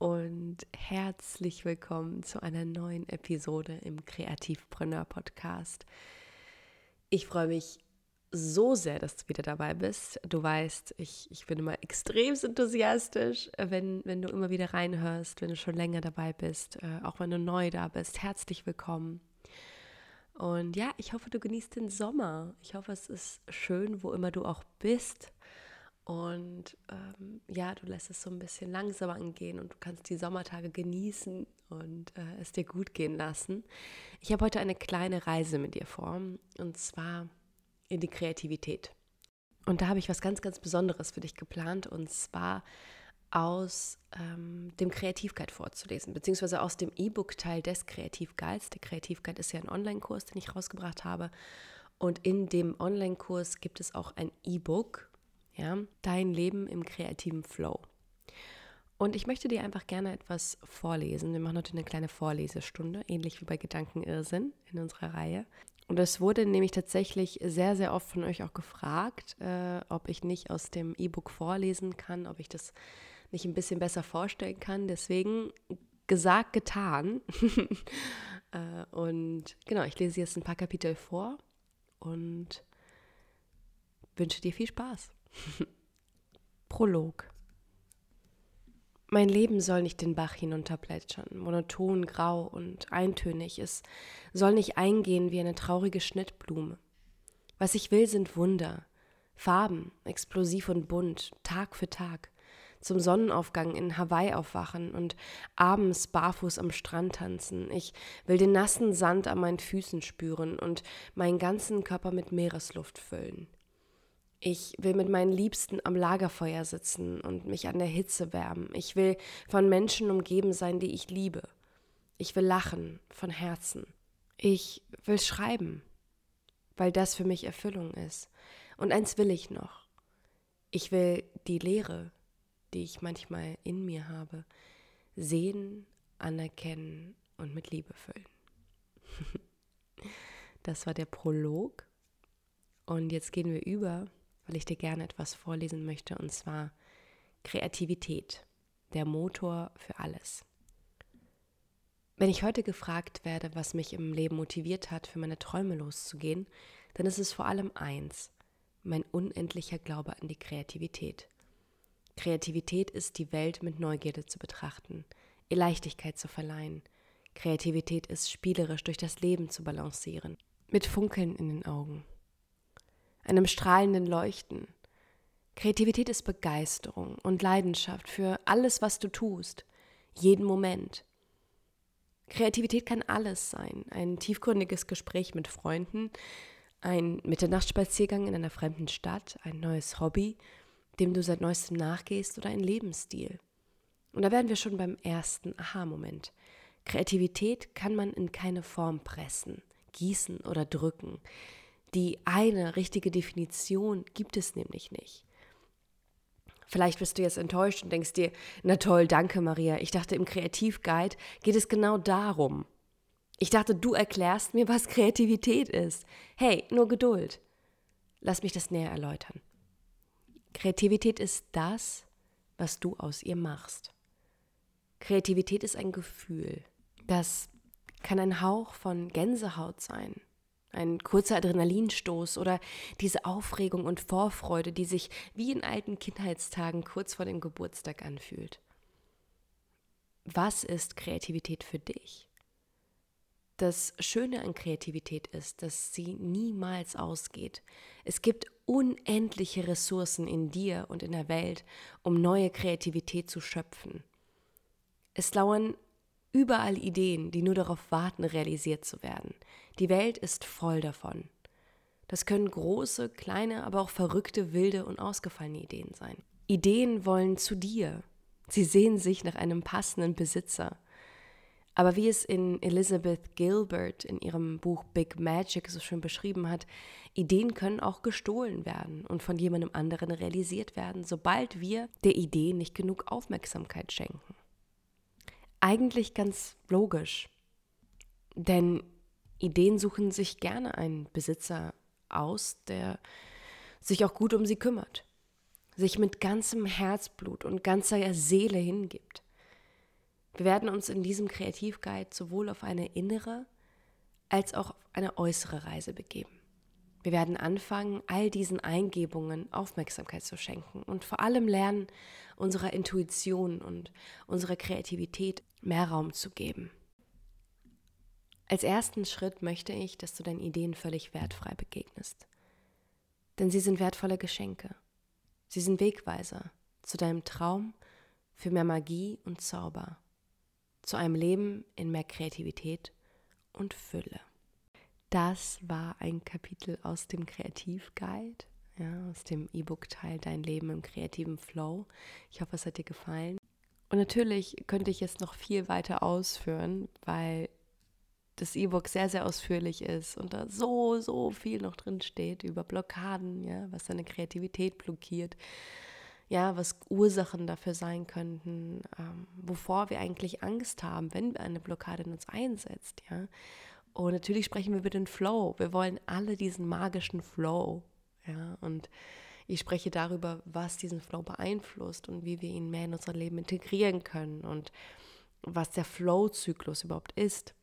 und herzlich willkommen zu einer neuen Episode im Kreativpreneur Podcast. Ich freue mich so sehr, dass du wieder dabei bist. Du weißt, ich, ich bin immer extrem enthusiastisch, wenn, wenn du immer wieder reinhörst, wenn du schon länger dabei bist, äh, auch wenn du neu da bist. Herzlich willkommen. Und ja, ich hoffe, du genießt den Sommer. Ich hoffe, es ist schön, wo immer du auch bist. Und ähm, ja, du lässt es so ein bisschen langsamer angehen und du kannst die Sommertage genießen und äh, es dir gut gehen lassen. Ich habe heute eine kleine Reise mit dir vor und zwar in die Kreativität. Und da habe ich was ganz, ganz Besonderes für dich geplant und zwar aus ähm, dem Kreativguide vorzulesen, beziehungsweise aus dem E-Book-Teil des Kreativguides. Der Kreativguide ist ja ein Online-Kurs, den ich rausgebracht habe. Und in dem Online-Kurs gibt es auch ein E-Book, ja, dein Leben im kreativen Flow. Und ich möchte dir einfach gerne etwas vorlesen. Wir machen heute eine kleine Vorlesestunde, ähnlich wie bei Gedankenirrsinn in unserer Reihe. Und es wurde nämlich tatsächlich sehr, sehr oft von euch auch gefragt, äh, ob ich nicht aus dem E-Book vorlesen kann, ob ich das nicht ein bisschen besser vorstellen kann. Deswegen gesagt, getan. äh, und genau, ich lese jetzt ein paar Kapitel vor und wünsche dir viel Spaß. Prolog. Mein Leben soll nicht den Bach hinunterplätschern, monoton, grau und eintönig. Es soll nicht eingehen wie eine traurige Schnittblume. Was ich will, sind Wunder, Farben, explosiv und bunt, Tag für Tag. Zum Sonnenaufgang in Hawaii aufwachen und abends barfuß am Strand tanzen. Ich will den nassen Sand an meinen Füßen spüren und meinen ganzen Körper mit Meeresluft füllen. Ich will mit meinen Liebsten am Lagerfeuer sitzen und mich an der Hitze wärmen. Ich will von Menschen umgeben sein, die ich liebe. Ich will lachen von Herzen. Ich will schreiben, weil das für mich Erfüllung ist. Und eins will ich noch. Ich will die Leere, die ich manchmal in mir habe, sehen, anerkennen und mit Liebe füllen. das war der Prolog. Und jetzt gehen wir über weil ich dir gerne etwas vorlesen möchte, und zwar Kreativität, der Motor für alles. Wenn ich heute gefragt werde, was mich im Leben motiviert hat, für meine Träume loszugehen, dann ist es vor allem eins, mein unendlicher Glaube an die Kreativität. Kreativität ist die Welt mit Neugierde zu betrachten, ihr Leichtigkeit zu verleihen. Kreativität ist spielerisch durch das Leben zu balancieren, mit Funkeln in den Augen einem strahlenden Leuchten. Kreativität ist Begeisterung und Leidenschaft für alles, was du tust, jeden Moment. Kreativität kann alles sein. Ein tiefgründiges Gespräch mit Freunden, ein Mitternachtsspaziergang in einer fremden Stadt, ein neues Hobby, dem du seit neuestem nachgehst oder ein Lebensstil. Und da wären wir schon beim ersten Aha-Moment. Kreativität kann man in keine Form pressen, gießen oder drücken. Die eine richtige Definition gibt es nämlich nicht. Vielleicht bist du jetzt enttäuscht und denkst dir, na toll, danke Maria. Ich dachte, im Kreativguide geht es genau darum. Ich dachte, du erklärst mir, was Kreativität ist. Hey, nur Geduld. Lass mich das näher erläutern. Kreativität ist das, was du aus ihr machst. Kreativität ist ein Gefühl. Das kann ein Hauch von Gänsehaut sein, ein kurzer Adrenalinstoß oder diese Aufregung und Vorfreude, die sich wie in alten Kindheitstagen kurz vor dem Geburtstag anfühlt. Was ist Kreativität für dich? Das Schöne an Kreativität ist, dass sie niemals ausgeht. Es gibt unendliche Ressourcen in dir und in der Welt, um neue Kreativität zu schöpfen. Es lauern überall Ideen, die nur darauf warten, realisiert zu werden. Die Welt ist voll davon. Das können große, kleine, aber auch verrückte, wilde und ausgefallene Ideen sein. Ideen wollen zu dir. Sie sehen sich nach einem passenden Besitzer. Aber wie es in Elizabeth Gilbert in ihrem Buch Big Magic so schön beschrieben hat, Ideen können auch gestohlen werden und von jemandem anderen realisiert werden, sobald wir der Idee nicht genug Aufmerksamkeit schenken. Eigentlich ganz logisch, denn Ideen suchen sich gerne einen Besitzer aus, der sich auch gut um sie kümmert, sich mit ganzem Herzblut und ganzer Seele hingibt. Wir werden uns in diesem Kreativguide sowohl auf eine innere als auch auf eine äußere Reise begeben. Wir werden anfangen, all diesen Eingebungen Aufmerksamkeit zu schenken und vor allem lernen, unserer Intuition und unserer Kreativität mehr Raum zu geben. Als ersten Schritt möchte ich, dass du deinen Ideen völlig wertfrei begegnest. Denn sie sind wertvolle Geschenke. Sie sind Wegweiser zu deinem Traum für mehr Magie und Zauber zu einem Leben in mehr Kreativität und Fülle. Das war ein Kapitel aus dem Kreativguide, ja, aus dem E-Book-Teil Dein Leben im kreativen Flow. Ich hoffe, es hat dir gefallen. Und natürlich könnte ich es noch viel weiter ausführen, weil das E-Book sehr, sehr ausführlich ist und da so, so viel noch drin steht über Blockaden, ja, was deine Kreativität blockiert ja, was Ursachen dafür sein könnten, ähm, wovor wir eigentlich Angst haben, wenn eine Blockade in uns einsetzt, ja. Und natürlich sprechen wir über den Flow. Wir wollen alle diesen magischen Flow, ja. Und ich spreche darüber, was diesen Flow beeinflusst und wie wir ihn mehr in unser Leben integrieren können und was der Flow-Zyklus überhaupt ist.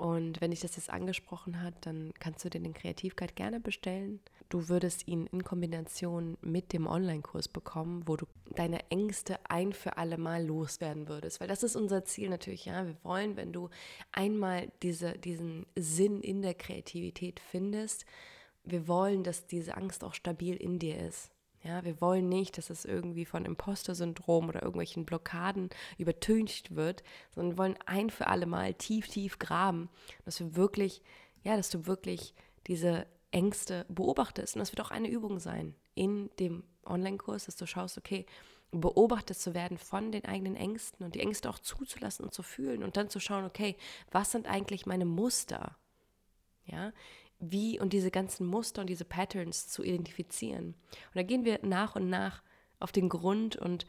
Und wenn dich das jetzt angesprochen hat, dann kannst du dir den Kreativguide gerne bestellen. Du würdest ihn in Kombination mit dem Online-Kurs bekommen, wo du deine Ängste ein für alle Mal loswerden würdest. Weil das ist unser Ziel natürlich, ja. Wir wollen, wenn du einmal diese, diesen Sinn in der Kreativität findest, wir wollen, dass diese Angst auch stabil in dir ist. Ja, wir wollen nicht, dass es irgendwie von Imposter-Syndrom oder irgendwelchen Blockaden übertüncht wird, sondern wir wollen ein für alle Mal tief, tief graben, dass wir wirklich, ja, dass du wirklich diese Ängste beobachtest. Und das wird auch eine Übung sein in dem Online-Kurs, dass du schaust, okay, beobachtet zu werden von den eigenen Ängsten und die Ängste auch zuzulassen und zu fühlen und dann zu schauen, okay, was sind eigentlich meine Muster? Ja, wie und diese ganzen Muster und diese Patterns zu identifizieren. Und da gehen wir nach und nach auf den Grund und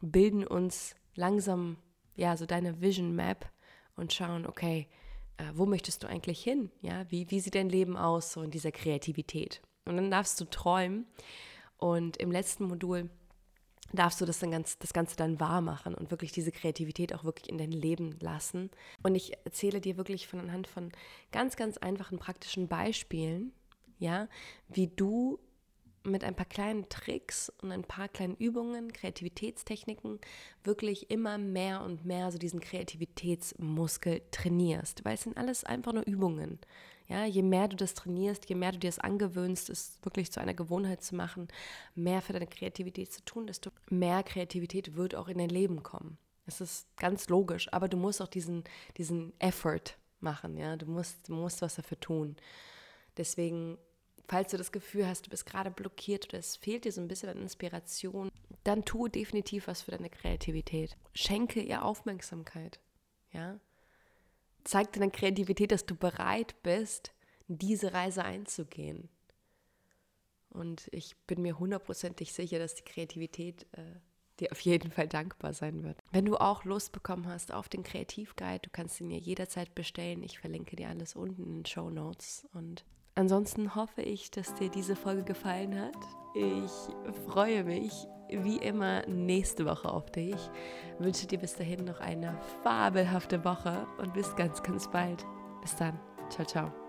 bilden uns langsam ja so deine Vision Map und schauen, okay, äh, wo möchtest du eigentlich hin? Ja, wie, wie sieht dein Leben aus so in dieser Kreativität? Und dann darfst du träumen. Und im letzten Modul darfst du das, dann ganz, das Ganze dann wahr machen und wirklich diese Kreativität auch wirklich in dein Leben lassen. Und ich erzähle dir wirklich von anhand von ganz, ganz einfachen praktischen Beispielen, ja, wie du mit ein paar kleinen Tricks und ein paar kleinen Übungen, Kreativitätstechniken wirklich immer mehr und mehr so diesen Kreativitätsmuskel trainierst, weil es sind alles einfach nur Übungen. Ja, je mehr du das trainierst, je mehr du dir es angewöhnst, es wirklich zu einer Gewohnheit zu machen, mehr für deine Kreativität zu tun, desto mehr Kreativität wird auch in dein Leben kommen. Es ist ganz logisch, aber du musst auch diesen, diesen Effort machen, ja, du musst, du musst was dafür tun. Deswegen, falls du das Gefühl hast, du bist gerade blockiert oder es fehlt dir so ein bisschen an Inspiration, dann tu definitiv was für deine Kreativität. Schenke ihr Aufmerksamkeit, ja, zeigt deiner Kreativität, dass du bereit bist, diese Reise einzugehen. Und ich bin mir hundertprozentig sicher, dass die Kreativität äh, dir auf jeden Fall dankbar sein wird. Wenn du auch Lust bekommen hast auf den Kreativguide, du kannst ihn dir jederzeit bestellen. Ich verlinke dir alles unten in den Show Notes. Und ansonsten hoffe ich, dass dir diese Folge gefallen hat. Ich freue mich wie immer nächste Woche auf dich. Wünsche dir bis dahin noch eine fabelhafte Woche und bis ganz, ganz bald. Bis dann. Ciao, ciao.